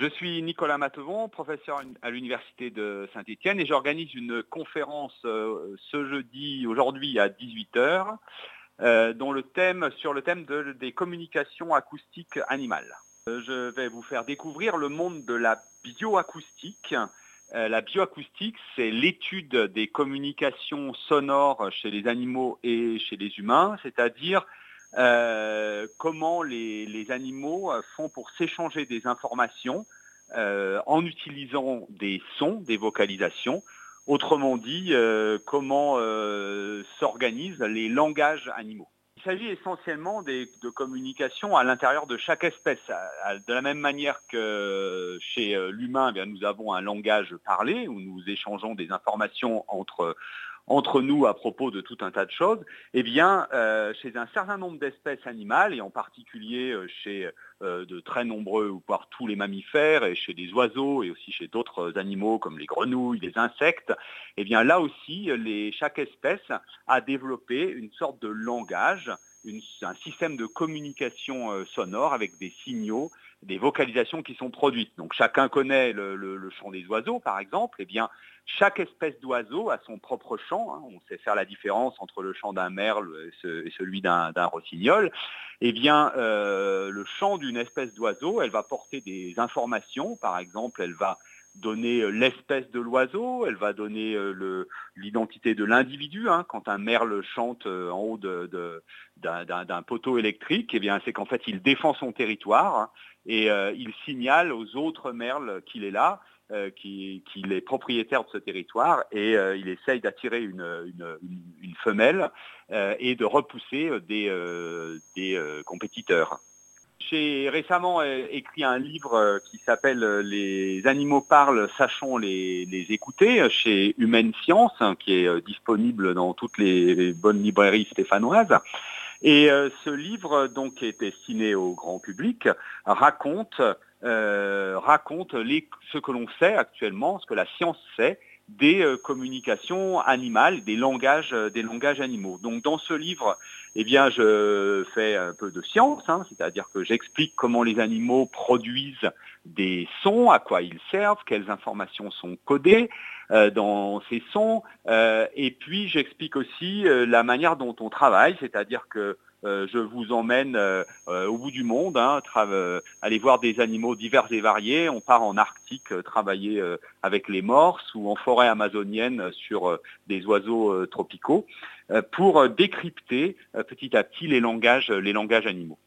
Je suis Nicolas Matevon, professeur à l'Université de Saint-Étienne et j'organise une conférence euh, ce jeudi, aujourd'hui à 18h, euh, dont le thème, sur le thème des communications acoustiques animales. Euh, je vais vous faire découvrir le monde de la bioacoustique. la bioacoustique, c'est l'étude des communications sonores chez les animaux et chez les humains, c'est-à-dire euh, comment les, animaux euh, font pour s'échanger des informations euh, en utilisant des sons, des vocalisations. Autrement dit, comment s'organisent les langages animaux. Il s'agit essentiellement de communication à l'intérieur de chaque espèce. De la même manière que chez l'humain, eh nous avons un langage parlé où nous échangeons des informations entre, entre nous à propos de tout un tas de choses, eh bien, euh, chez un certain nombre d'espèces animales, et en particulier euh, chez euh, de très nombreux, ou tous les mammifères, et chez des oiseaux, et aussi chez d'autres animaux comme les grenouilles, les insectes, eh bien là aussi, chaque espèce a développé une sorte de langage, un système de communication sonore avec des signaux des vocalisations qui sont produites. Donc chacun connaît le, chant des oiseaux, par exemple. Eh bien, chaque espèce d'oiseau a son propre chant. Hein. On sait faire la différence entre le chant d'un merle et celui d'un rossignol. Eh bien, euh, le chant d'une espèce d'oiseau, elle va porter des informations. Par exemple, elle va donner euh, l'espèce de l'oiseau, elle va donner euh, l'identité de l'individu. Hein. Quand un merle chante en haut d'un poteau électrique, eh c'est qu'en fait, il défend son territoire. Hein et euh, il signale aux autres merles qu'il est là, euh, qu'il est propriétaire de ce territoire et euh, il essaye d'attirer une, femelle et de repousser des, compétiteurs. J'ai récemment écrit un livre qui s'appelle Les animaux parlent, sachons les, écouter chez Humaine Science, hein, qui est disponible dans toutes les bonnes librairies stéphanoises. Et euh, ce livre, donc, est destiné au grand public, raconte, euh, raconte ce que l'on sait actuellement, ce que la science sait des euh, communications animales, des langages, des langages animaux. Donc dans ce livre, eh bien, je fais un peu de science, hein, c'est-à-dire que j'explique comment les animaux produisent des sons, à quoi ils servent, quelles informations sont codées dans ces sons, et puis j'explique aussi la manière dont on travaille, c'est-à-dire que euh, je vous emmène euh, euh, au bout du monde, hein, aller voir des animaux divers et variés. On part en Arctique travailler avec les morses ou en forêt amazonienne sur des oiseaux tropicaux pour décrypter petit à petit les langages animaux.